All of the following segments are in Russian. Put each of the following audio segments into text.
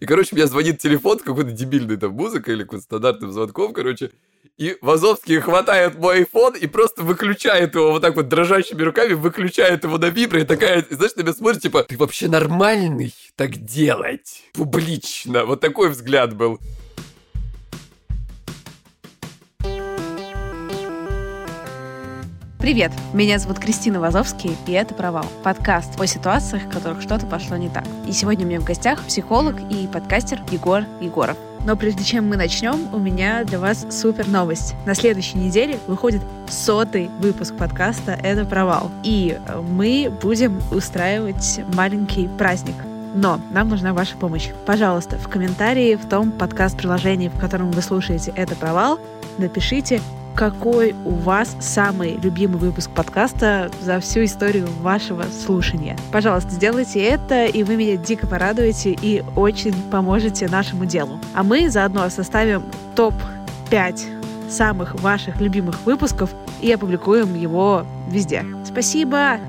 И, короче, мне звонит телефон какой-то дебильной там музыкой или какой-то стандартным звонком, короче. И Вазовский хватает мой iPhone и просто выключает его вот так вот дрожащими руками, выключает его на вибре и такая, знаешь, на меня смотрит, типа, ты вообще нормальный так делать? Публично. Вот такой взгляд был. Привет, меня зовут Кристина Вазовский, и это «Провал» — подкаст о ситуациях, в которых что-то пошло не так. И сегодня у меня в гостях психолог и подкастер Егор Егоров. Но прежде чем мы начнем, у меня для вас супер новость. На следующей неделе выходит сотый выпуск подкаста «Это провал». И мы будем устраивать маленький праздник. Но нам нужна ваша помощь. Пожалуйста, в комментарии в том подкаст-приложении, в котором вы слушаете «Это провал», напишите какой у вас самый любимый выпуск подкаста за всю историю вашего слушания. Пожалуйста, сделайте это, и вы меня дико порадуете и очень поможете нашему делу. А мы заодно составим топ-5 самых ваших любимых выпусков и опубликуем его везде. Спасибо!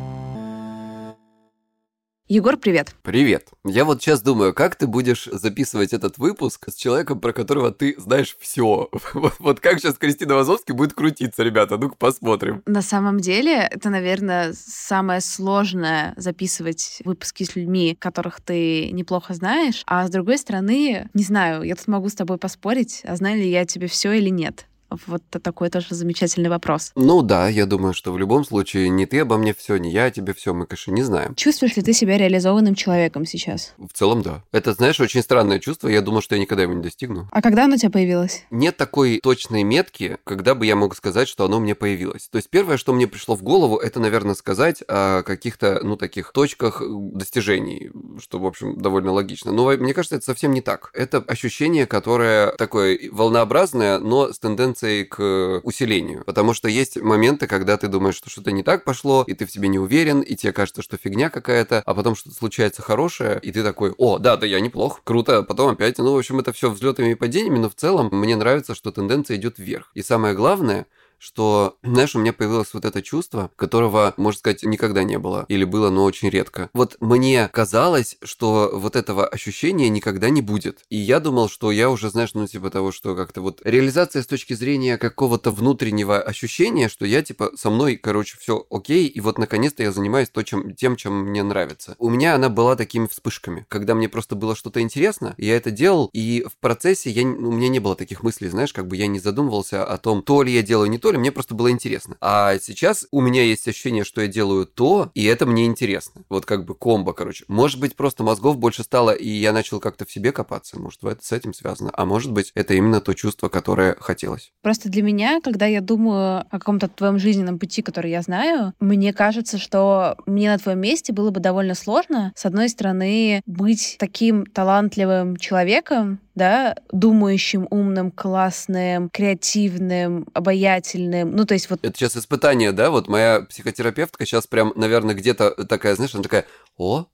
Егор, привет. Привет. Я вот сейчас думаю, как ты будешь записывать этот выпуск с человеком, про которого ты знаешь все. Вот, вот как сейчас Кристина Вазовский будет крутиться, ребята? Ну-ка посмотрим. На самом деле, это, наверное, самое сложное записывать выпуски с людьми, которых ты неплохо знаешь. А с другой стороны, не знаю, я тут могу с тобой поспорить, а знаю ли я тебе все или нет. Вот такой тоже замечательный вопрос. Ну да, я думаю, что в любом случае не ты обо мне все, не я о тебе все, мы, конечно, не знаем. Чувствуешь ли ты себя реализованным человеком сейчас? В целом, да. Это, знаешь, очень странное чувство. Я думал, что я никогда его не достигну. А когда оно у тебя появилось? Нет такой точной метки, когда бы я мог сказать, что оно мне появилось. То есть первое, что мне пришло в голову, это, наверное, сказать о каких-то, ну, таких точках достижений, что, в общем, довольно логично. Но мне кажется, это совсем не так. Это ощущение, которое такое волнообразное, но с тенденцией тенденцией к усилению. Потому что есть моменты, когда ты думаешь, что что-то не так пошло, и ты в себе не уверен, и тебе кажется, что фигня какая-то, а потом что-то случается хорошее, и ты такой, о, да, да, я неплох, круто, а потом опять, ну, в общем, это все взлетами и падениями, но в целом мне нравится, что тенденция идет вверх. И самое главное, что, знаешь, у меня появилось вот это чувство, которого, можно сказать, никогда не было. Или было, но очень редко. Вот мне казалось, что вот этого ощущения никогда не будет. И я думал, что я уже, знаешь, ну, типа того, что как-то вот реализация с точки зрения какого-то внутреннего ощущения, что я, типа, со мной, короче, все окей, и вот наконец-то я занимаюсь то, чем, тем, чем мне нравится. У меня она была такими вспышками, когда мне просто было что-то интересно, я это делал, и в процессе я, у меня не было таких мыслей, знаешь, как бы я не задумывался о том, то ли я делаю, не то ли, мне просто было интересно. А сейчас у меня есть ощущение, что я делаю то, и это мне интересно. Вот как бы комбо, короче. Может быть, просто мозгов больше стало, и я начал как-то в себе копаться. Может, это с этим связано. А может быть, это именно то чувство, которое хотелось. Просто для меня, когда я думаю о каком-то твоем жизненном пути, который я знаю, мне кажется, что мне на твоем месте было бы довольно сложно, с одной стороны, быть таким талантливым человеком, да, думающим, умным, классным, креативным, обаятельным. Ну, то есть вот... Это сейчас испытание, да? Вот моя психотерапевтка сейчас прям, наверное, где-то такая, знаешь, она такая, о,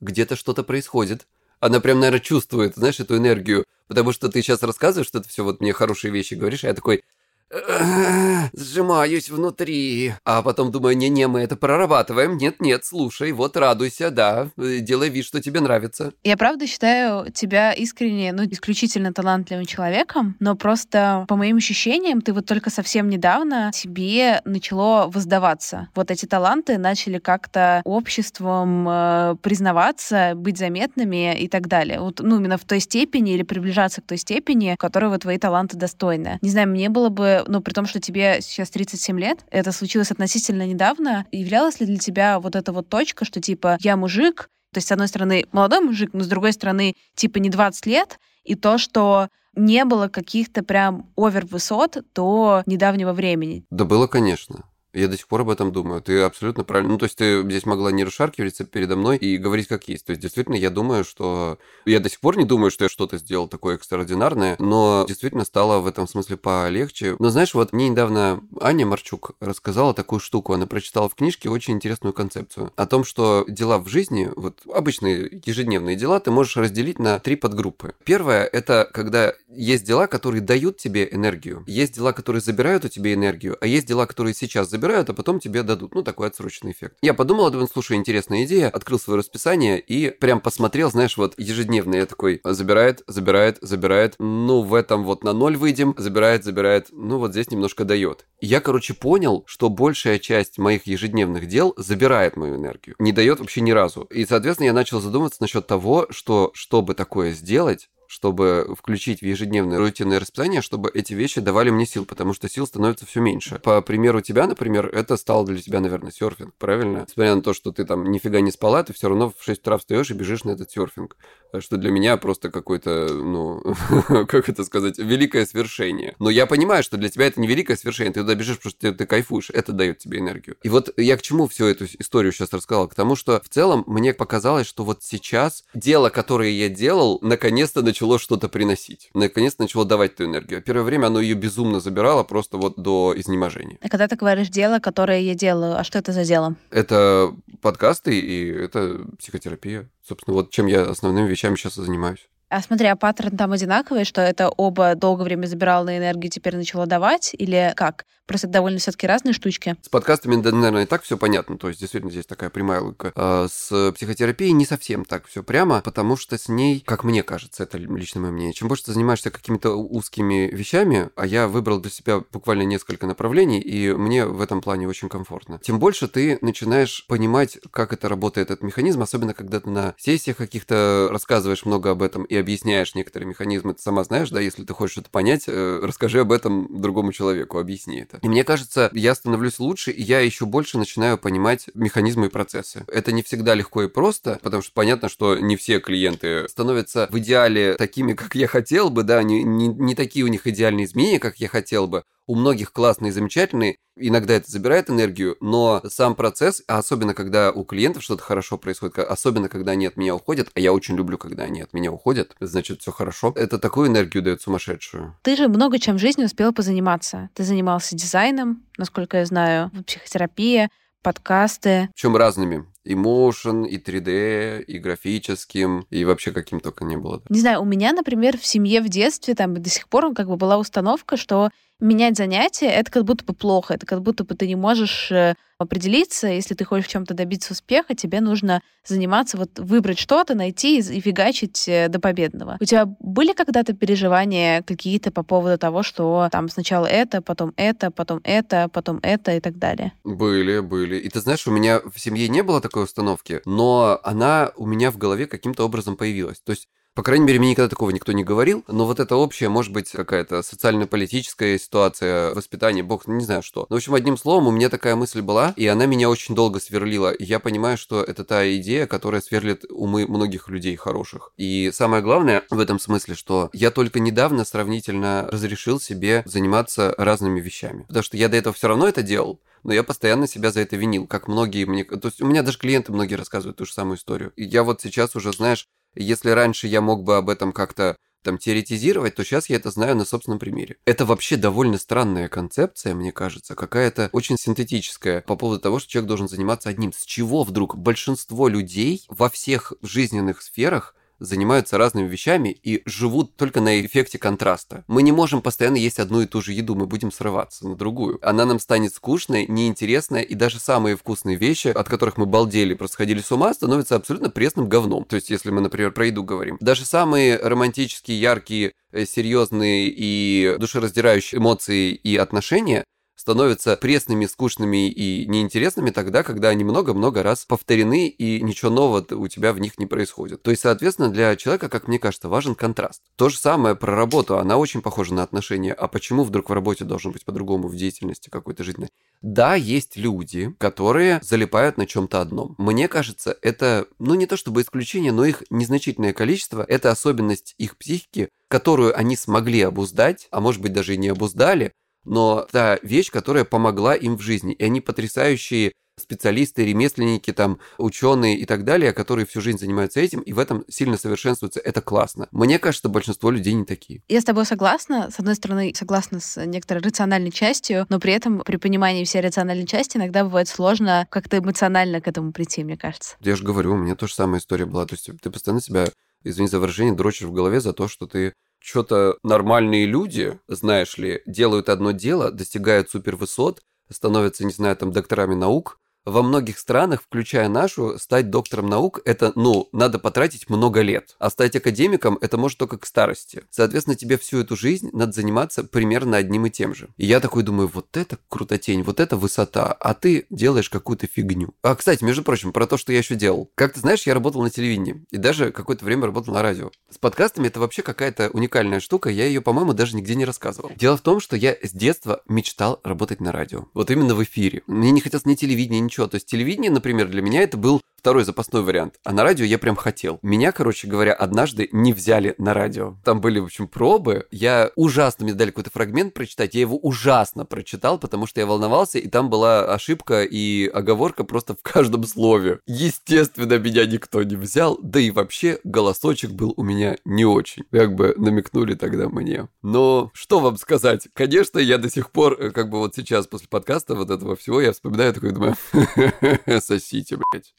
где-то что-то происходит Она прям, наверное, чувствует, знаешь, эту энергию. Потому что ты сейчас рассказываешь, что ты все вот мне хорошие вещи говоришь, а я такой, сжимаюсь внутри. А потом думаю, не-не, мы это прорабатываем. Нет-нет, слушай, вот радуйся, да, делай вид, что тебе нравится. Я правда считаю тебя искренне, ну, исключительно талантливым человеком, но просто, по моим ощущениям, ты вот только совсем недавно тебе начало воздаваться. Вот эти таланты начали как-то обществом э, признаваться, быть заметными и так далее. Вот, ну, именно в той степени или приближаться к той степени, которого твои таланты достойны. Не знаю, мне было бы ну, при том, что тебе сейчас 37 лет, это случилось относительно недавно, являлась ли для тебя вот эта вот точка, что типа я мужик, то есть, с одной стороны, молодой мужик, но с другой стороны, типа не 20 лет, и то, что не было каких-то прям овер-высот до недавнего времени. Да было, конечно. Я до сих пор об этом думаю. Ты абсолютно правильно. Ну, то есть ты здесь могла не расшаркиваться передо мной и говорить как есть. То есть действительно я думаю, что... Я до сих пор не думаю, что я что-то сделал такое экстраординарное, но действительно стало в этом смысле полегче. Но знаешь, вот мне недавно Аня Марчук рассказала такую штуку. Она прочитала в книжке очень интересную концепцию. О том, что дела в жизни, вот обычные ежедневные дела, ты можешь разделить на три подгруппы. Первое – это когда есть дела, которые дают тебе энергию. Есть дела, которые забирают у тебя энергию, а есть дела, которые сейчас забирают забирают, а потом тебе дадут. Ну, такой отсроченный эффект. Я подумал, думаю, слушай, интересная идея, открыл свое расписание и прям посмотрел, знаешь, вот ежедневно я такой, забирает, забирает, забирает, ну, в этом вот на ноль выйдем, забирает, забирает, ну, вот здесь немножко дает. Я, короче, понял, что большая часть моих ежедневных дел забирает мою энергию, не дает вообще ни разу. И, соответственно, я начал задумываться насчет того, что, чтобы такое сделать, чтобы включить в ежедневное рутинное расписание, чтобы эти вещи давали мне сил, потому что сил становится все меньше. По примеру тебя, например, это стало для тебя, наверное, серфинг, правильно? Несмотря на то, что ты там нифига не спала, ты все равно в 6 утра встаешь и бежишь на этот серфинг. Что для меня просто какое-то, ну, как это сказать, великое свершение. Но я понимаю, что для тебя это не великое свершение, ты туда бежишь, потому что ты, ты кайфуешь, это дает тебе энергию. И вот я к чему всю эту историю сейчас рассказал? К тому, что в целом мне показалось, что вот сейчас дело, которое я делал, наконец-то начало что-то приносить. Наконец начало давать эту энергию. Первое время оно ее безумно забирало просто вот до изнеможения. А когда ты говоришь дело, которое я делаю, а что это за дело? Это подкасты и это психотерапия. Собственно, вот чем я основными вещами сейчас и занимаюсь. А смотри, а паттерн там одинаковый, что это оба долгое время забирало на энергию, теперь начало давать, или как? Просто это довольно все-таки разные штучки. С подкастами, наверное, и так все понятно. То есть, действительно, здесь такая прямая логика. А с психотерапией не совсем так все прямо, потому что с ней, как мне кажется, это лично мое мнение, чем больше ты занимаешься какими-то узкими вещами, а я выбрал для себя буквально несколько направлений, и мне в этом плане очень комфортно, тем больше ты начинаешь понимать, как это работает, этот механизм, особенно когда ты на сессиях каких-то рассказываешь много об этом и объясняешь некоторые механизмы. Ты сама знаешь, да, если ты хочешь это понять, э, расскажи об этом другому человеку, объясни это. И мне кажется, я становлюсь лучше, и я еще больше начинаю понимать механизмы и процессы. Это не всегда легко и просто, потому что понятно, что не все клиенты становятся в идеале такими, как я хотел бы, да, не, не, не такие у них идеальные изменения, как я хотел бы, у многих классные замечательные, иногда это забирает энергию, но сам процесс, а особенно когда у клиентов что-то хорошо происходит, особенно когда они от меня уходят, а я очень люблю, когда они от меня уходят, значит, все хорошо, это такую энергию дает сумасшедшую. Ты же много чем в жизни успела позаниматься. Ты занимался дизайном, насколько я знаю, психотерапия, подкасты. Причем разными и motion, и 3D, и графическим, и вообще каким только не было. Не знаю, у меня, например, в семье в детстве там до сих пор как бы была установка, что менять занятие — это как будто бы плохо, это как будто бы ты не можешь э, определиться, если ты хочешь в чем-то добиться успеха, тебе нужно заниматься, вот выбрать что-то, найти и фигачить э, до победного. У тебя были когда-то переживания какие-то по поводу того, что там сначала это, потом это, потом это, потом это и так далее? Были, были. И ты знаешь, у меня в семье не было такой установки, но она у меня в голове каким-то образом появилась. То есть по крайней мере, мне никогда такого никто не говорил, но вот это общее, может быть, какая-то социально-политическая ситуация, воспитание, бог, не знаю что. Но, в общем, одним словом, у меня такая мысль была, и она меня очень долго сверлила. И я понимаю, что это та идея, которая сверлит умы многих людей хороших. И самое главное в этом смысле, что я только недавно сравнительно разрешил себе заниматься разными вещами. Потому что я до этого все равно это делал, но я постоянно себя за это винил, как многие мне... То есть у меня даже клиенты многие рассказывают ту же самую историю. И я вот сейчас уже, знаешь, если раньше я мог бы об этом как-то там теоретизировать, то сейчас я это знаю на собственном примере. Это вообще довольно странная концепция, мне кажется, какая-то очень синтетическая по поводу того, что человек должен заниматься одним. С чего вдруг большинство людей во всех жизненных сферах занимаются разными вещами и живут только на эффекте контраста. Мы не можем постоянно есть одну и ту же еду, мы будем срываться на другую. Она нам станет скучной, неинтересной, и даже самые вкусные вещи, от которых мы балдели, просто сходили с ума, становятся абсолютно пресным говном. То есть, если мы, например, про еду говорим. Даже самые романтические, яркие, э, серьезные и душераздирающие эмоции и отношения становятся пресными, скучными и неинтересными тогда, когда они много-много раз повторены и ничего нового у тебя в них не происходит. То есть, соответственно, для человека, как мне кажется, важен контраст. То же самое про работу, она очень похожа на отношения. А почему вдруг в работе должно быть по-другому в деятельности какой-то жизненной? Да, есть люди, которые залипают на чем-то одном. Мне кажется, это, ну не то чтобы исключение, но их незначительное количество, это особенность их психики, которую они смогли обуздать, а может быть даже и не обуздали, но та вещь, которая помогла им в жизни. И они потрясающие специалисты, ремесленники, там, ученые и так далее, которые всю жизнь занимаются этим, и в этом сильно совершенствуются. Это классно. Мне кажется, большинство людей не такие. Я с тобой согласна. С одной стороны, согласна с некоторой рациональной частью, но при этом при понимании всей рациональной части иногда бывает сложно как-то эмоционально к этому прийти, мне кажется. Я же говорю, у меня тоже самая история была. То есть ты постоянно себя, извини за выражение, дрочишь в голове за то, что ты что-то нормальные люди, знаешь ли, делают одно дело, достигают супервысот, становятся, не знаю, там, докторами наук, во многих странах, включая нашу, стать доктором наук – это, ну, надо потратить много лет. А стать академиком – это может только к старости. Соответственно, тебе всю эту жизнь надо заниматься примерно одним и тем же. И я такой думаю, вот это крутотень, вот это высота, а ты делаешь какую-то фигню. А, кстати, между прочим, про то, что я еще делал. Как ты знаешь, я работал на телевидении и даже какое-то время работал на радио. С подкастами это вообще какая-то уникальная штука, я ее, по-моему, даже нигде не рассказывал. Дело в том, что я с детства мечтал работать на радио. Вот именно в эфире. Мне не хотелось ни телевидения, ни ничего. То есть телевидение, например, для меня это был второй запасной вариант. А на радио я прям хотел. Меня, короче говоря, однажды не взяли на радио. Там были, в общем, пробы. Я ужасно, мне дали какой-то фрагмент прочитать. Я его ужасно прочитал, потому что я волновался, и там была ошибка и оговорка просто в каждом слове. Естественно, меня никто не взял, да и вообще голосочек был у меня не очень. Как бы намекнули тогда мне. Но что вам сказать? Конечно, я до сих пор, э, как бы вот сейчас после подкаста вот этого всего, я вспоминаю такой, думаю, сосите, блядь.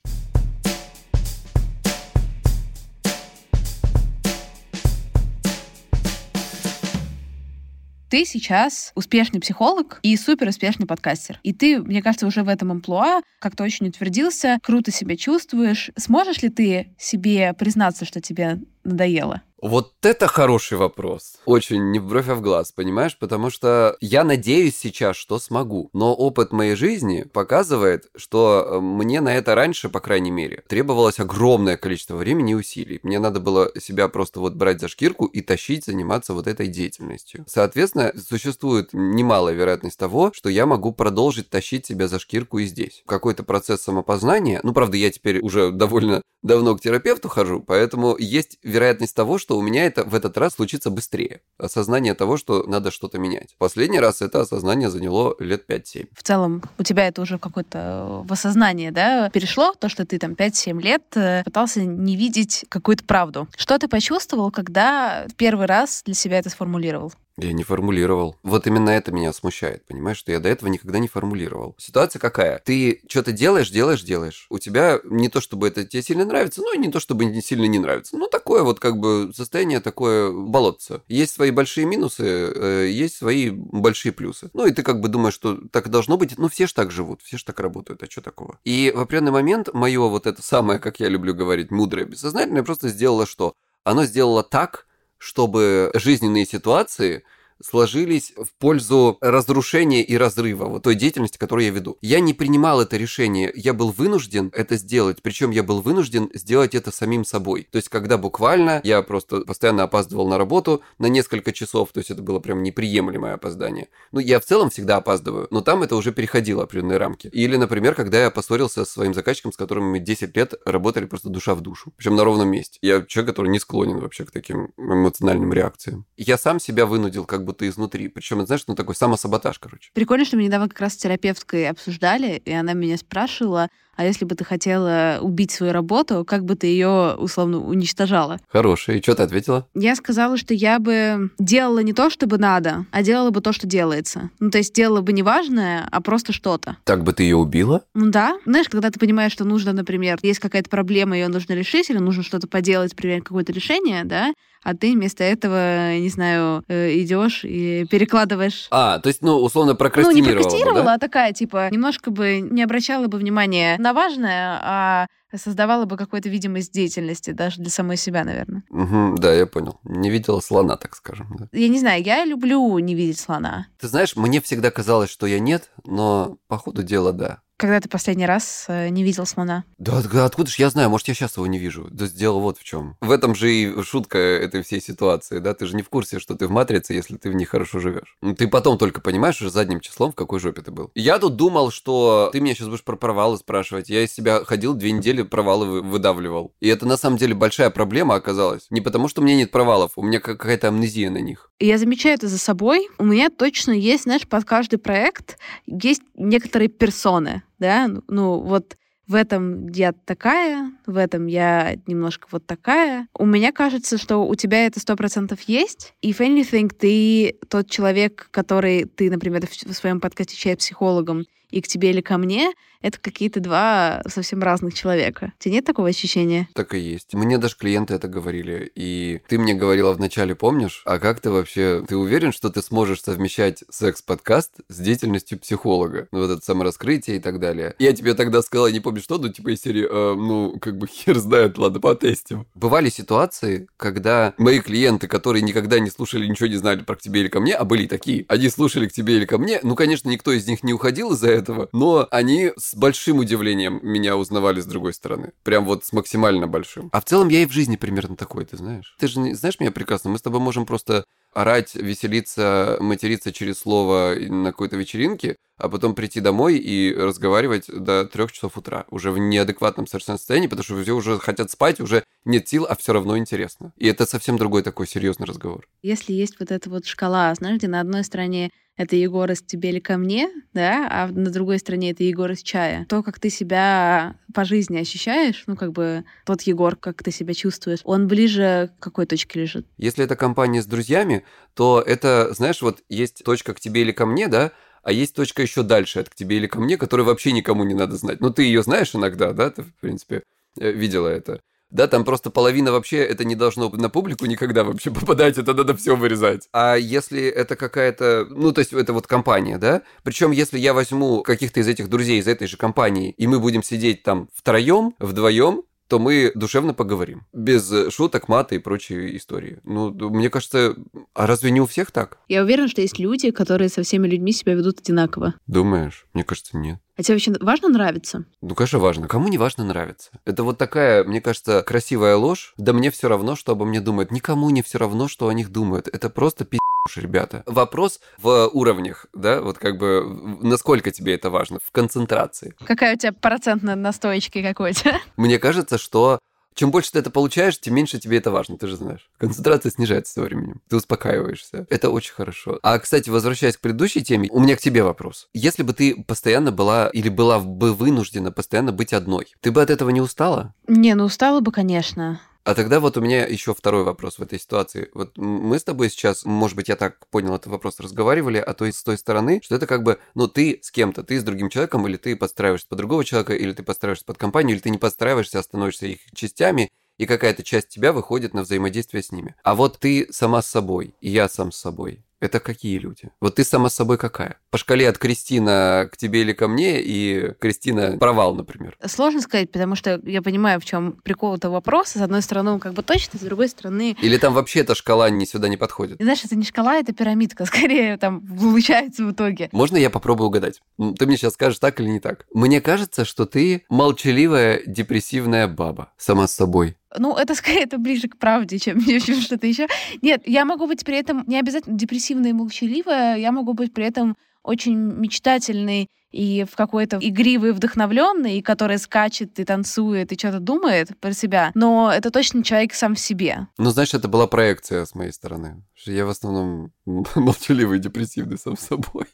ты сейчас успешный психолог и супер успешный подкастер. И ты, мне кажется, уже в этом амплуа как-то очень утвердился, круто себя чувствуешь. Сможешь ли ты себе признаться, что тебе надоело? Вот это хороший вопрос. Очень не в бровь, а в глаз, понимаешь? Потому что я надеюсь сейчас, что смогу. Но опыт моей жизни показывает, что э, мне на это раньше, по крайней мере, требовалось огромное количество времени и усилий. Мне надо было себя просто вот брать за шкирку и тащить, заниматься вот этой деятельностью. Соответственно, существует немалая вероятность того, что я могу продолжить тащить себя за шкирку и здесь. Какой-то процесс самопознания, ну, правда, я теперь уже довольно давно к терапевту хожу, поэтому есть вероятность того, что у меня это в этот раз случится быстрее. Осознание того, что надо что-то менять. Последний раз это осознание заняло лет 5-7. В целом, у тебя это уже какое-то э, в осознание, да, перешло, то, что ты там 5-7 лет э, пытался не видеть какую-то правду. Что ты почувствовал, когда первый раз для себя это сформулировал? Я не формулировал. Вот именно это меня смущает, понимаешь, что я до этого никогда не формулировал. Ситуация какая? Ты что-то делаешь, делаешь, делаешь. У тебя не то, чтобы это тебе сильно нравится, ну и не то, чтобы не сильно не нравится. Ну, такое вот как бы состояние, такое болотце. Есть свои большие минусы, э, есть свои большие плюсы. Ну, и ты как бы думаешь, что так должно быть. Ну, все ж так живут, все ж так работают, а что такого? И в определенный момент мое вот это самое, как я люблю говорить, мудрое бессознательное просто сделало что? Оно сделало так, чтобы жизненные ситуации сложились в пользу разрушения и разрыва вот той деятельности, которую я веду. Я не принимал это решение, я был вынужден это сделать, причем я был вынужден сделать это самим собой. То есть, когда буквально я просто постоянно опаздывал на работу на несколько часов, то есть это было прям неприемлемое опоздание. Ну, я в целом всегда опаздываю, но там это уже переходило определенные рамки. Или, например, когда я поссорился со своим заказчиком, с которым мы 10 лет работали просто душа в душу, причем на ровном месте. Я человек, который не склонен вообще к таким эмоциональным реакциям. Я сам себя вынудил как бы будто изнутри. Причем, знаешь, ну такой самосаботаж, короче. Прикольно, что мы недавно как раз с терапевткой обсуждали, и она меня спрашивала, а если бы ты хотела убить свою работу, как бы ты ее условно уничтожала? Хорошая. И что ты ответила? Я сказала, что я бы делала не то, чтобы надо, а делала бы то, что делается. Ну, то есть делала бы не важное, а просто что-то. Так бы ты ее убила? Ну да. Знаешь, когда ты понимаешь, что нужно, например, есть какая-то проблема, ее нужно решить, или нужно что-то поделать, принять какое-то решение, да, а ты вместо этого, не знаю, э, идешь и перекладываешь. А, то есть, ну, условно, Ну, прокрастинировала не бы, прокрастинировала, да? а такая, типа, немножко бы не обращала бы внимания важное, а создавала бы какую-то видимость деятельности даже для самой себя, наверное. Мгм, да, я понял. Не видела слона, так скажем. да. Я не знаю, я люблю не видеть слона. Ты знаешь, мне всегда казалось, что я нет, но по ходу дела да. Когда ты последний раз э, не видел слона? Да от- откуда ж я знаю, может, я сейчас его не вижу. Да дело вот в чем. В этом же и шутка этой всей ситуации, да? Ты же не в курсе, что ты в матрице, если ты в ней хорошо живешь. Ну, Ты потом только понимаешь уже задним числом, в какой жопе ты был. Я тут думал, что ты меня сейчас будешь про провалы спрашивать. Я из себя ходил две недели, провалы вы- выдавливал. И это на самом деле большая проблема оказалась. Не потому, что у меня нет провалов, у меня ка- какая-то амнезия на них. Я замечаю это за собой. У меня точно есть, знаешь, под каждый проект есть некоторые персоны, да, Ну, ну вот в этом я такая, в этом я немножко вот такая. У меня кажется, что у тебя это сто процентов есть. If anything, ты тот человек, который ты, например, в своем подкасте «Чай психологом» и к тебе или ко мне, это какие-то два совсем разных человека. У тебя нет такого ощущения? Так и есть. Мне даже клиенты это говорили. И ты мне говорила вначале, помнишь? А как ты вообще... Ты уверен, что ты сможешь совмещать секс-подкаст с деятельностью психолога? Ну, вот это самораскрытие и так далее. Я тебе тогда сказала, не помню что, ну, типа из серии, «Э, ну, как бы хер знает, ладно, потестим. Бывали ситуации, когда мои клиенты, которые никогда не слушали, ничего не знали про к тебе или ко мне, а были такие, они слушали к тебе или ко мне, ну, конечно, никто из них не уходил из-за этого, но они с большим удивлением меня узнавали с другой стороны. Прям вот с максимально большим. А в целом я и в жизни примерно такой, ты знаешь. Ты же не, знаешь меня прекрасно, мы с тобой можем просто орать, веселиться, материться через слово на какой-то вечеринке, а потом прийти домой и разговаривать до трех часов утра, уже в неадекватном совершенно состоянии, потому что все уже хотят спать, уже нет сил, а все равно интересно. И это совсем другой такой серьезный разговор. Если есть вот эта вот шкала, знаешь, где на одной стороне это Егор из тебе или ко мне, да, а на другой стороне это Егор из чая, то, как ты себя по жизни ощущаешь, ну, как бы тот Егор, как ты себя чувствуешь, он ближе к какой точке лежит? Если это компания с друзьями, то это, знаешь, вот есть точка к тебе или ко мне, да, а есть точка еще дальше от к тебе или ко мне, которую вообще никому не надо знать. Ну, ты ее знаешь иногда, да, ты, в принципе, э, видела это. Да, там просто половина вообще это не должно на публику никогда вообще попадать, это надо все вырезать. А если это какая-то, ну, то есть это вот компания, да? Причем если я возьму каких-то из этих друзей из этой же компании, и мы будем сидеть там втроем, вдвоем, то мы душевно поговорим. Без э, шуток, мата и прочей истории. Ну, мне кажется, а разве не у всех так? Я уверена, что есть люди, которые со всеми людьми себя ведут одинаково. Думаешь? Мне кажется, нет. А тебе вообще важно нравиться? Ну, конечно, важно. Кому не важно нравится? Это вот такая, мне кажется, красивая ложь. Да мне все равно, что обо мне думают. Никому не все равно, что о них думают. Это просто пи***, ребята. Вопрос в уровнях, да, вот как бы насколько тебе это важно, в концентрации. Какая у тебя процент на настоечке какой-то? Мне кажется, что чем больше ты это получаешь, тем меньше тебе это важно, ты же знаешь. Концентрация снижается со временем. Ты успокаиваешься. Это очень хорошо. А, кстати, возвращаясь к предыдущей теме, у меня к тебе вопрос. Если бы ты постоянно была или была бы вынуждена постоянно быть одной, ты бы от этого не устала? Не, ну устала бы, конечно. А тогда вот у меня еще второй вопрос в этой ситуации. Вот мы с тобой сейчас, может быть, я так понял этот вопрос, разговаривали, а то есть с той стороны, что это как бы, ну, ты с кем-то, ты с другим человеком, или ты подстраиваешься под другого человека, или ты подстраиваешься под компанию, или ты не подстраиваешься, а становишься их частями, и какая-то часть тебя выходит на взаимодействие с ними. А вот ты сама с собой, и я сам с собой. Это какие люди? Вот ты сама собой какая? По шкале от Кристина к тебе или ко мне, и Кристина провал, например. Сложно сказать, потому что я понимаю, в чем прикол этого вопроса. С одной стороны, он как бы точно, с другой стороны... Или там вообще эта шкала не сюда не подходит? И знаешь, это не шкала, это пирамидка, скорее там получается в итоге. Можно я попробую угадать? Ты мне сейчас скажешь, так или не так. Мне кажется, что ты молчаливая, депрессивная баба. Сама с собой. Ну, это скорее это ближе к правде, чем, чем что-то еще. Нет, я могу быть при этом не обязательно депрессивная и молчаливая, я могу быть при этом очень мечтательный и в какой-то игривый, вдохновленный, и который скачет и танцует и что-то думает про себя. Но это точно человек сам в себе. Ну, знаешь, это была проекция с моей стороны. Что Я в основном молчаливый, депрессивный сам собой.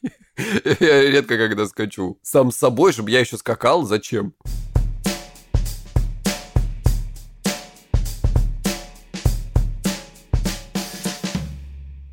Я редко когда скачу. Сам собой, чтобы я еще скакал, зачем?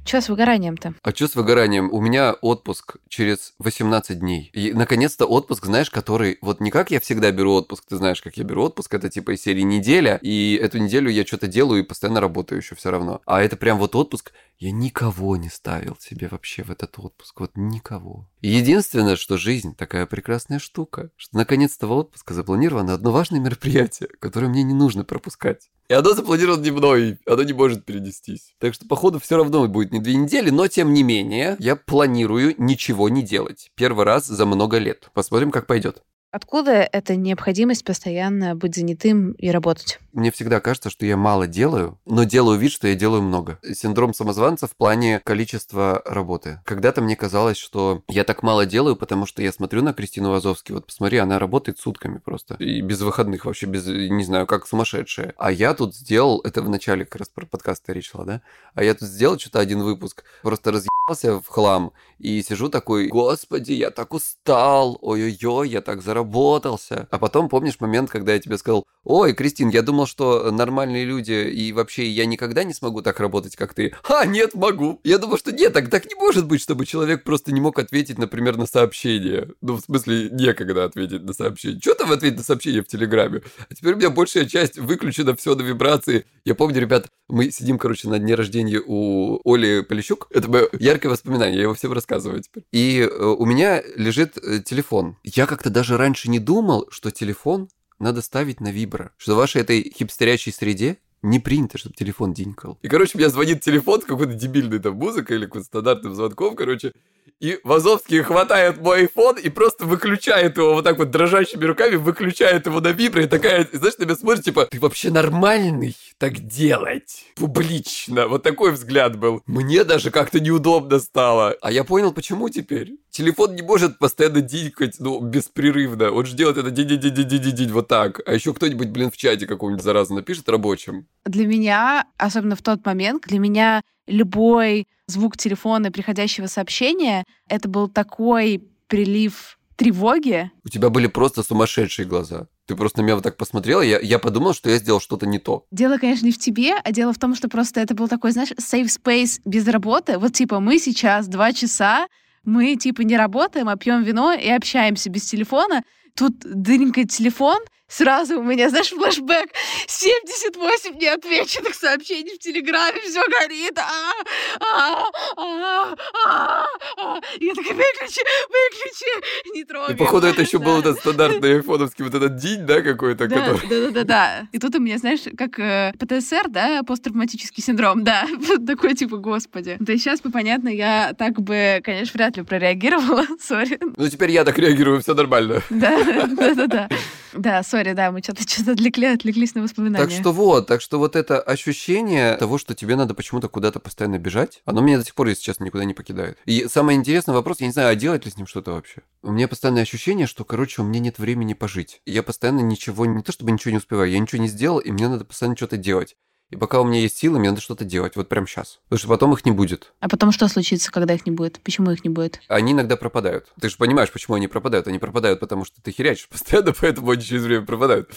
Что с выгоранием-то? А что с выгоранием? У меня отпуск через 18 дней. И, наконец-то, отпуск, знаешь, который... Вот не как я всегда беру отпуск, ты знаешь, как я беру отпуск, это типа из серии неделя, и эту неделю я что-то делаю и постоянно работаю еще все равно. А это прям вот отпуск, я никого не ставил себе вообще в этот отпуск. Вот никого. Единственное, что жизнь такая прекрасная штука, что наконец-то в отпуска запланировано одно важное мероприятие, которое мне не нужно пропускать. И оно запланировано не мной, оно не может перенестись. Так что, походу, все равно будет не две недели, но тем не менее, я планирую ничего не делать. Первый раз за много лет. Посмотрим, как пойдет. Откуда эта необходимость постоянно быть занятым и работать? Мне всегда кажется, что я мало делаю, но делаю вид, что я делаю много. Синдром самозванца в плане количества работы. Когда-то мне казалось, что я так мало делаю, потому что я смотрю на Кристину Вазовски. Вот посмотри, она работает сутками просто. И без выходных вообще, без, не знаю, как сумасшедшая. А я тут сделал, это в начале как раз про подкасты речь шла, да? А я тут сделал что-то один выпуск, просто разъебался в хлам и сижу такой, господи, я так устал, ой-ой-ой, я так заработался. А потом помнишь момент, когда я тебе сказал, ой, Кристин, я думал, что нормальные люди и вообще я никогда не смогу так работать, как ты. А, нет, могу. Я думал, что нет, так, так не может быть, чтобы человек просто не мог ответить, например, на сообщение. Ну, в смысле, некогда ответить на сообщение. Что там ответить на сообщение в Телеграме? А теперь у меня большая часть выключена все на вибрации. Я помню, ребят, мы сидим, короче, на дне рождения у Оли Полищук. Это мое яркое воспоминание, я его всем рассказываю теперь. И э, у меня лежит э, телефон. Я как-то даже раньше не думал, что телефон надо ставить на вибро. Что в вашей этой хипстерячей среде не принято, чтобы телефон динкал. И, короче, меня звонит телефон какой-то дебильной там музыкой или какой-то стандартным звонком, короче. И Вазовский хватает мой iPhone и просто выключает его вот так вот дрожащими руками, выключает его на вибро и такая, знаешь, на меня смотрит, типа, ты вообще нормальный так делать? Публично. Вот такой взгляд был. Мне даже как-то неудобно стало. А я понял, почему теперь. Телефон не может постоянно дикать, ну, беспрерывно. Он же делает это динь-динь-динь-динь-динь вот так. А еще кто-нибудь, блин, в чате какого-нибудь зараза напишет рабочим. Для меня, особенно в тот момент, для меня любой звук телефона приходящего сообщения, это был такой прилив тревоги. У тебя были просто сумасшедшие глаза. Ты просто на меня вот так посмотрела, я, я подумал, что я сделал что-то не то. Дело, конечно, не в тебе, а дело в том, что просто это был такой, знаешь, safe space без работы. Вот типа мы сейчас два часа, мы типа не работаем, а пьем вино и общаемся без телефона. Тут дыренькает телефон — Сразу у меня, знаешь, флешбэк. 78 неотвеченных сообщений в Телеграме, все горит. А, а, а, а, а. Я такая, выключи, выключи, не трогай. И походу это еще был этот стандартный айфоновский вот этот день, да, какой-то? Да, который... да, да, да, да. И тут у меня, знаешь, как э, ПТСР, да, посттравматический синдром, да, такой типа, господи. Да и сейчас бы, понятно, я так бы, конечно, вряд ли прореагировала, сори. Ну теперь я так реагирую, все нормально. Да, да, да, да. Да, сори, да, мы что-то что-то отвлекли, отвлеклись на воспоминания. Так что вот, так что вот это ощущение того, что тебе надо почему-то куда-то постоянно бежать, оно меня до сих пор, если честно, никуда не покидает. И самый интересный вопрос, я не знаю, а делать ли с ним что-то вообще? У меня постоянное ощущение, что, короче, у меня нет времени пожить. Я постоянно ничего, не то чтобы ничего не успеваю, я ничего не сделал, и мне надо постоянно что-то делать. И пока у меня есть силы, мне надо что-то делать, вот прямо сейчас. Потому что потом их не будет. А потом что случится, когда их не будет? Почему их не будет? Они иногда пропадают. Ты же понимаешь, почему они пропадают. Они пропадают, потому что ты херячишь постоянно, поэтому они через время пропадают.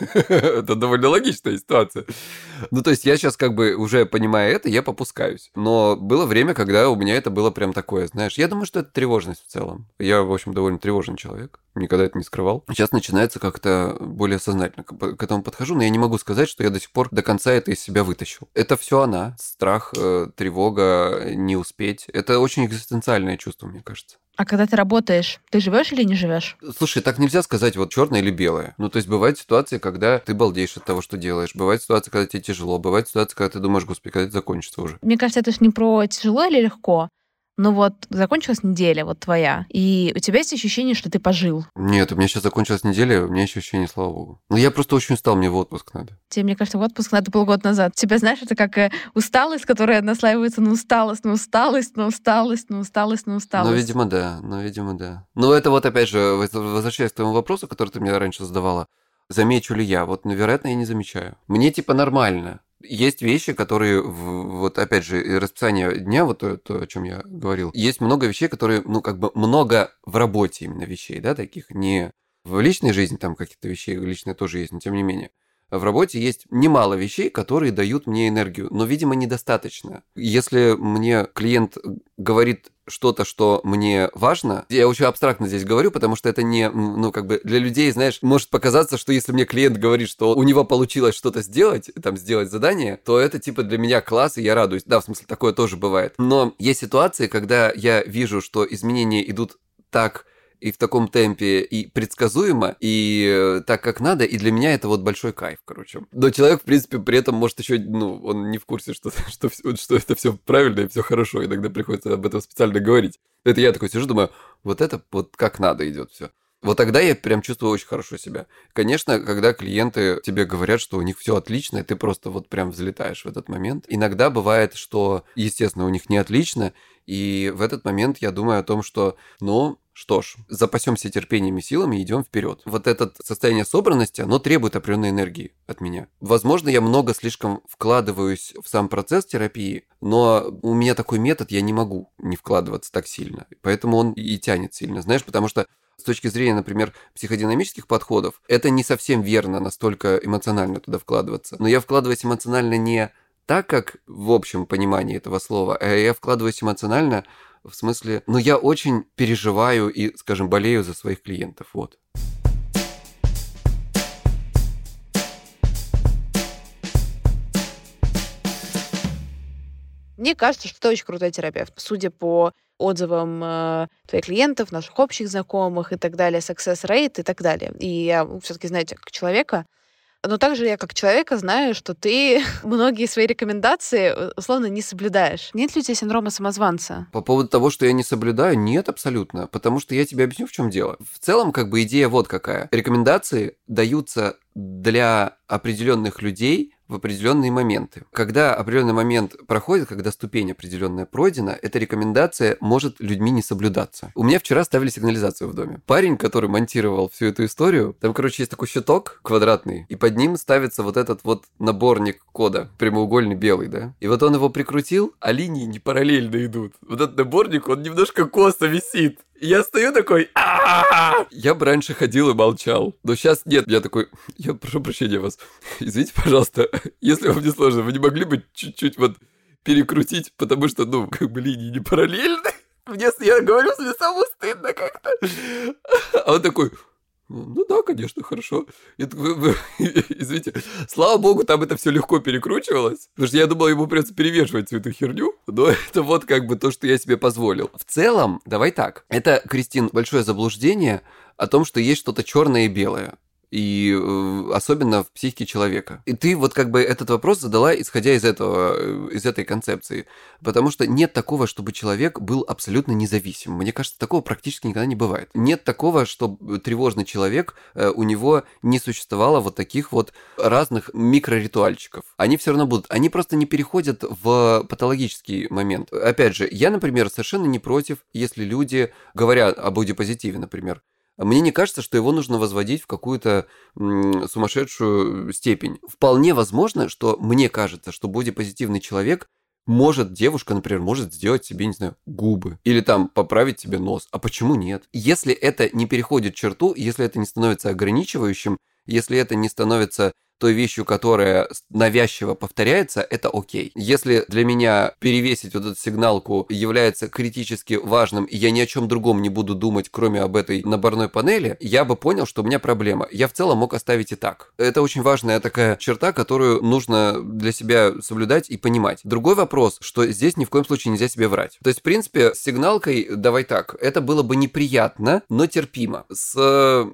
Это довольно логичная ситуация. Ну, то есть я сейчас как бы уже понимая это, я попускаюсь. Но было время, когда у меня это было прям такое, знаешь. Я думаю, что это тревожность в целом. Я, в общем, довольно тревожный человек. Никогда это не скрывал. Сейчас начинается как-то более сознательно к этому подхожу, но я не могу сказать, что я до сих пор до конца это из себя вытащил. Это все она. Страх, э, тревога, не успеть. Это очень экзистенциальное чувство, мне кажется. А когда ты работаешь, ты живешь или не живешь? Слушай, так нельзя сказать вот черное или белое. Ну, то есть бывают ситуации, когда ты балдеешь от того, что делаешь. Бывает ситуация, когда тебе тяжело. Бывает ситуация, когда ты думаешь, господи, когда это закончится уже. Мне кажется, это же не про тяжело или легко ну вот закончилась неделя, вот твоя, и у тебя есть ощущение, что ты пожил? Нет, у меня сейчас закончилась неделя, у меня есть ощущение, слава богу. Ну, я просто очень устал, мне в отпуск надо. Тебе, мне кажется, в отпуск надо полгода назад. Тебя, знаешь, это как э, усталость, которая наслаивается на усталость, на усталость, на усталость, на усталость, на усталость. Ну, видимо, да, ну, видимо, да. Ну, это вот, опять же, возвращаясь к твоему вопросу, который ты мне раньше задавала, замечу ли я? Вот, ну, вероятно, я не замечаю. Мне, типа, нормально есть вещи, которые, вот опять же, расписание дня, вот то, то, о чем я говорил, есть много вещей, которые, ну, как бы много в работе именно вещей, да, таких, не в личной жизни там каких-то вещей, личные тоже есть, но тем не менее. В работе есть немало вещей, которые дают мне энергию, но, видимо, недостаточно. Если мне клиент говорит что-то, что мне важно, я очень абстрактно здесь говорю, потому что это не, ну, как бы для людей, знаешь, может показаться, что если мне клиент говорит, что у него получилось что-то сделать, там, сделать задание, то это, типа, для меня класс, и я радуюсь. Да, в смысле, такое тоже бывает. Но есть ситуации, когда я вижу, что изменения идут так и в таком темпе, и предсказуемо, и э, так, как надо, и для меня это вот большой кайф, короче. Но человек, в принципе, при этом может еще, ну, он не в курсе, что, что, что это все правильно и все хорошо, иногда приходится об этом специально говорить. Это я такой сижу, думаю, вот это вот как надо идет все. Вот тогда я прям чувствую очень хорошо себя. Конечно, когда клиенты тебе говорят, что у них все отлично, и ты просто вот прям взлетаешь в этот момент. Иногда бывает, что, естественно, у них не отлично, и в этот момент я думаю о том, что, ну, что ж, запасемся терпением и силами и идем вперед. Вот это состояние собранности, оно требует определенной энергии от меня. Возможно, я много слишком вкладываюсь в сам процесс терапии, но у меня такой метод, я не могу не вкладываться так сильно. Поэтому он и тянет сильно, знаешь, потому что с точки зрения, например, психодинамических подходов, это не совсем верно настолько эмоционально туда вкладываться. Но я вкладываюсь эмоционально не так, как в общем понимании этого слова, а я вкладываюсь эмоционально в смысле, ну я очень переживаю и, скажем, болею за своих клиентов, вот. Мне кажется, что ты очень крутой терапевт. Судя по отзывам э, твоих клиентов, наших общих знакомых и так далее, success rate и так далее. И я все-таки знаю человека, но также я как человека знаю, что ты многие свои рекомендации э, условно не соблюдаешь. Нет ли у тебя синдрома самозванца? По поводу того, что я не соблюдаю, нет абсолютно. Потому что я тебе объясню, в чем дело. В целом, как бы идея вот какая. Рекомендации даются для определенных людей в определенные моменты. Когда определенный момент проходит, когда ступень определенная пройдена, эта рекомендация может людьми не соблюдаться. У меня вчера ставили сигнализацию в доме. Парень, который монтировал всю эту историю, там, короче, есть такой щиток квадратный, и под ним ставится вот этот вот наборник кода, прямоугольный белый, да? И вот он его прикрутил, а линии не параллельно идут. Вот этот наборник, он немножко косо висит. Я стою такой, я бы раньше ходил и молчал, но сейчас нет, я такой, я прошу прощения вас, извините, пожалуйста, если вам не сложно, вы не могли бы чуть-чуть вот перекрутить, потому что, ну, как бы линии не параллельны. Мне, я говорю себе, самому стыдно как-то. А он такой, ну да, конечно, хорошо. Извините, слава богу, там это все легко перекручивалось, потому что я думал, ему придется перевешивать всю эту херню, но это вот как бы то, что я себе позволил. В целом, давай так, это, Кристин, большое заблуждение о том, что есть что-то черное и белое и э, особенно в психике человека. И ты вот как бы этот вопрос задала, исходя из этого, э, из этой концепции. Потому что нет такого, чтобы человек был абсолютно независим. Мне кажется, такого практически никогда не бывает. Нет такого, что тревожный человек, э, у него не существовало вот таких вот разных микроритуальчиков. Они все равно будут. Они просто не переходят в патологический момент. Опять же, я, например, совершенно не против, если люди, говоря о бодипозитиве, например, мне не кажется, что его нужно возводить в какую-то сумасшедшую степень. Вполне возможно, что мне кажется, что бодипозитивный человек может девушка, например, может сделать себе, не знаю, губы. Или там поправить себе нос. А почему нет? Если это не переходит черту, если это не становится ограничивающим, если это не становится той вещью, которая навязчиво повторяется, это окей. Если для меня перевесить вот эту сигналку является критически важным, и я ни о чем другом не буду думать, кроме об этой наборной панели, я бы понял, что у меня проблема. Я в целом мог оставить и так. Это очень важная такая черта, которую нужно для себя соблюдать и понимать. Другой вопрос, что здесь ни в коем случае нельзя себе врать. То есть, в принципе, с сигналкой, давай так, это было бы неприятно, но терпимо. С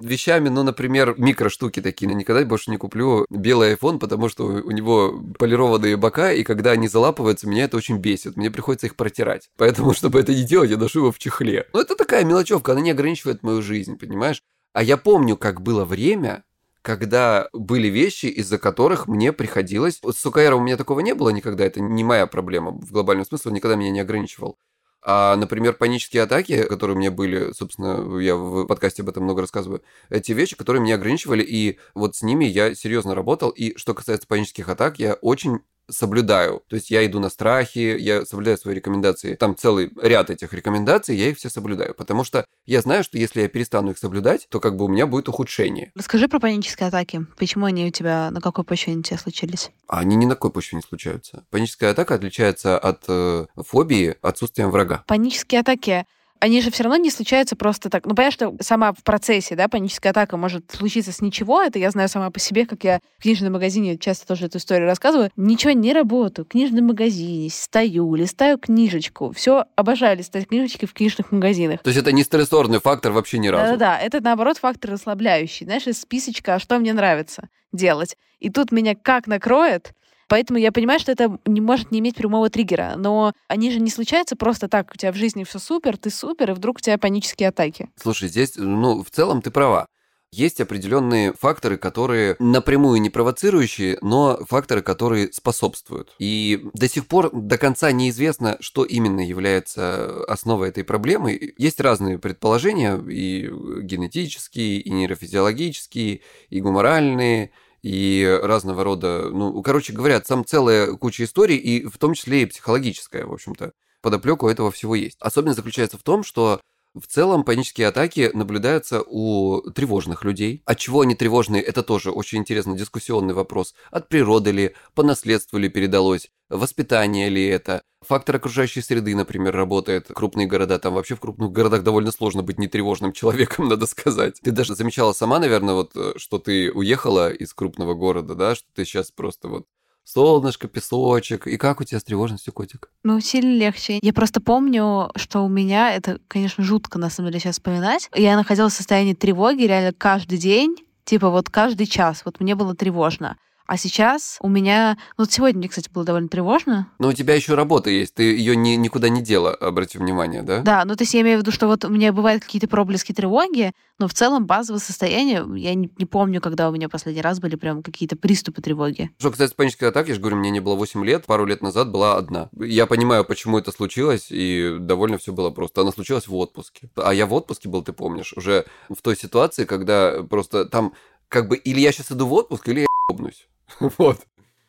вещами, ну, например, микроштуки такие, никогда больше не куплю белый iPhone, потому что у него полированные бока, и когда они залапываются, меня это очень бесит. Мне приходится их протирать. Поэтому, чтобы это не делать, я ношу его в чехле. Ну, это такая мелочевка, она не ограничивает мою жизнь, понимаешь? А я помню, как было время, когда были вещи, из-за которых мне приходилось... С Сукаэром у меня такого не было никогда, это не моя проблема в глобальном смысле, он никогда меня не ограничивал. А, например, панические атаки, которые у меня были, собственно, я в подкасте об этом много рассказываю, эти вещи, которые меня ограничивали, и вот с ними я серьезно работал. И что касается панических атак, я очень соблюдаю. То есть я иду на страхи, я соблюдаю свои рекомендации. Там целый ряд этих рекомендаций, я их все соблюдаю. Потому что я знаю, что если я перестану их соблюдать, то как бы у меня будет ухудшение. Расскажи про панические атаки. Почему они у тебя, на какой почве они у тебя случились? Они ни на какой почве не случаются. Паническая атака отличается от э, фобии отсутствием врага. Панические атаки они же все равно не случаются просто так. Ну, понятно, что сама в процессе, да, паническая атака может случиться с ничего. Это я знаю сама по себе, как я в книжном магазине часто тоже эту историю рассказываю. Ничего не работаю. В книжном магазине стою, листаю книжечку. Все обожаю листать книжечки в книжных магазинах. То есть это не стрессорный фактор вообще ни разу? Да-да-да. Это, наоборот, фактор расслабляющий. Знаешь, из списочка, что мне нравится делать. И тут меня как накроет, Поэтому я понимаю, что это не может не иметь прямого триггера. Но они же не случаются просто так. У тебя в жизни все супер, ты супер, и вдруг у тебя панические атаки. Слушай, здесь, ну, в целом ты права. Есть определенные факторы, которые напрямую не провоцирующие, но факторы, которые способствуют. И до сих пор до конца неизвестно, что именно является основой этой проблемы. Есть разные предположения, и генетические, и нейрофизиологические, и гуморальные, и разного рода, ну, короче говоря, там целая куча историй, и в том числе и психологическая, в общем-то. Подоплеку этого всего есть. Особенность заключается в том, что в целом панические атаки наблюдаются у тревожных людей. От чего они тревожные, это тоже очень интересный дискуссионный вопрос. От природы ли, по наследству ли передалось, воспитание ли это, фактор окружающей среды, например, работает. Крупные города, там вообще в крупных городах довольно сложно быть нетревожным человеком, надо сказать. Ты даже замечала сама, наверное, вот, э, что ты уехала из крупного города, да, что ты сейчас просто вот солнышко, песочек. И как у тебя с тревожностью, котик? Ну, сильно легче. Я просто помню, что у меня, это, конечно, жутко, на самом деле, сейчас вспоминать. Я находилась в состоянии тревоги реально каждый день, типа вот каждый час. Вот мне было тревожно. А сейчас у меня... Ну, вот сегодня мне, кстати, было довольно тревожно. Но у тебя еще работа есть, ты ее ни, никуда не дела, обрати внимание, да? Да, ну, то есть я имею в виду, что вот у меня бывают какие-то проблески тревоги, но в целом базовое состояние, я не, не помню, когда у меня последний раз были прям какие-то приступы тревоги. Что, кстати, панической атаки, я же говорю, мне не было 8 лет, пару лет назад была одна. Я понимаю, почему это случилось, и довольно все было просто. Она случилась в отпуске. А я в отпуске был, ты помнишь, уже в той ситуации, когда просто там как бы или я сейчас иду в отпуск, или я ебнусь. Вот.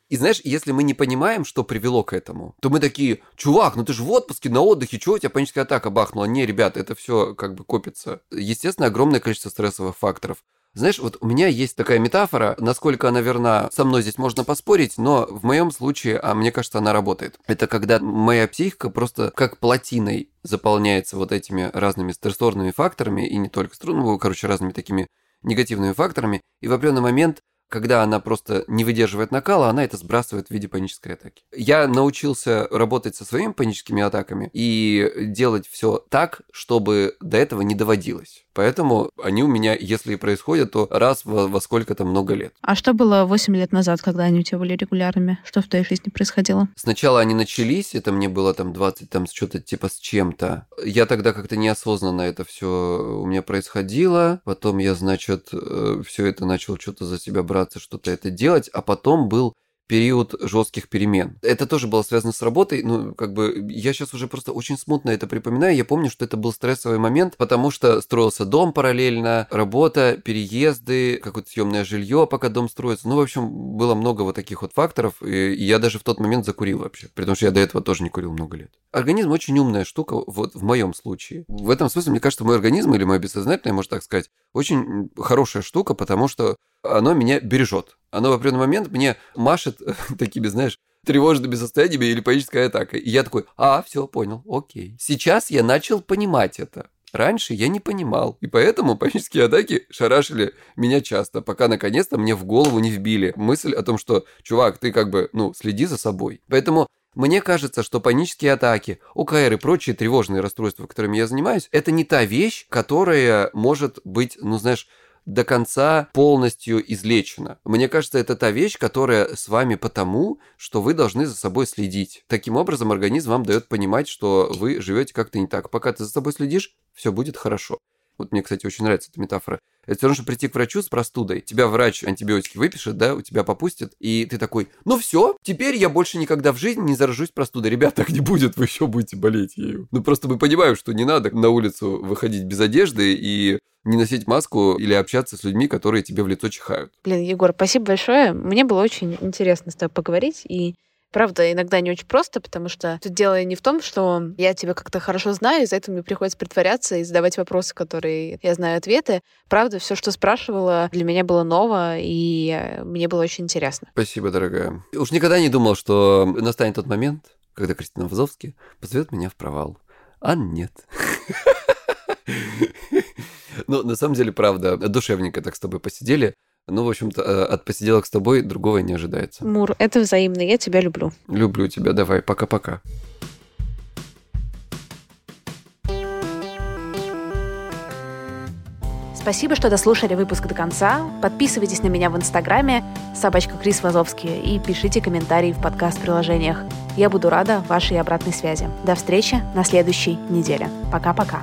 И знаешь, если мы не понимаем, что привело к этому, то мы такие, чувак, ну ты же в отпуске, на отдыхе, чего у тебя паническая атака бахнула? Не, ребят, это все как бы копится. Естественно, огромное количество стрессовых факторов. Знаешь, вот у меня есть такая метафора, насколько она верна, со мной здесь можно поспорить, но в моем случае, а мне кажется, она работает. Это когда моя психика просто как плотиной заполняется вот этими разными стрессорными факторами, и не только, ну, короче, разными такими негативными факторами, и в определенный момент когда она просто не выдерживает накала, она это сбрасывает в виде панической атаки. Я научился работать со своими паническими атаками и делать все так, чтобы до этого не доводилось. Поэтому они у меня, если и происходят, то раз во, во сколько-то много лет. А что было 8 лет назад, когда они у тебя были регулярными? Что в твоей жизни происходило? Сначала они начались, это мне было там 20, там что-то типа с чем-то. Я тогда как-то неосознанно это все у меня происходило. Потом я, значит, э, все это начал что-то за себя брать стараться что-то это делать, а потом был период жестких перемен. Это тоже было связано с работой, ну, как бы, я сейчас уже просто очень смутно это припоминаю, я помню, что это был стрессовый момент, потому что строился дом параллельно, работа, переезды, какое-то съемное жилье, пока дом строится, ну, в общем, было много вот таких вот факторов, и я даже в тот момент закурил вообще, при том, что я до этого тоже не курил много лет. Организм очень умная штука, вот в моем случае. В этом смысле, мне кажется, мой организм или мое бессознательное, можно так сказать, очень хорошая штука, потому что оно меня бережет. Оно в определенный момент мне машет такими, знаешь, тревожными состояниями или панической атакой. И я такой, а, все, понял, окей. Сейчас я начал понимать это. Раньше я не понимал, и поэтому панические атаки шарашили меня часто, пока наконец-то мне в голову не вбили мысль о том, что, чувак, ты как бы, ну, следи за собой. Поэтому мне кажется, что панические атаки, ОКР и прочие тревожные расстройства, которыми я занимаюсь, это не та вещь, которая может быть, ну, знаешь, до конца полностью излечена. Мне кажется, это та вещь, которая с вами потому, что вы должны за собой следить. Таким образом, организм вам дает понимать, что вы живете как-то не так. Пока ты за собой следишь, все будет хорошо. Вот мне, кстати, очень нравится эта метафора. Это все равно, что прийти к врачу с простудой. Тебя врач антибиотики выпишет, да, у тебя попустит, и ты такой, ну все, теперь я больше никогда в жизни не заражусь простудой. Ребят, так не будет, вы еще будете болеть ею. Ну просто мы понимаем, что не надо на улицу выходить без одежды и не носить маску или общаться с людьми, которые тебе в лицо чихают. Блин, Егор, спасибо большое. Мне было очень интересно с тобой поговорить, и правда, иногда не очень просто, потому что тут дело не в том, что я тебя как-то хорошо знаю, из-за этого мне приходится притворяться и задавать вопросы, которые я знаю ответы. Правда, все, что спрашивала, для меня было ново, и э, мне было очень интересно. Спасибо, дорогая. Уж никогда не думал, что настанет тот момент, когда Кристина Вазовский позовет меня в провал. А нет. Ну, на самом деле, правда, душевненько так с тобой посидели. Ну, в общем-то, э, от посиделок с тобой другого не ожидается. Мур, это взаимно, я тебя люблю. Люблю тебя, давай, пока-пока. Спасибо, что дослушали выпуск до конца. Подписывайтесь на меня в Инстаграме собачка Крис Вазовский и пишите комментарии в подкаст-приложениях. Я буду рада вашей обратной связи. До встречи на следующей неделе. Пока-пока.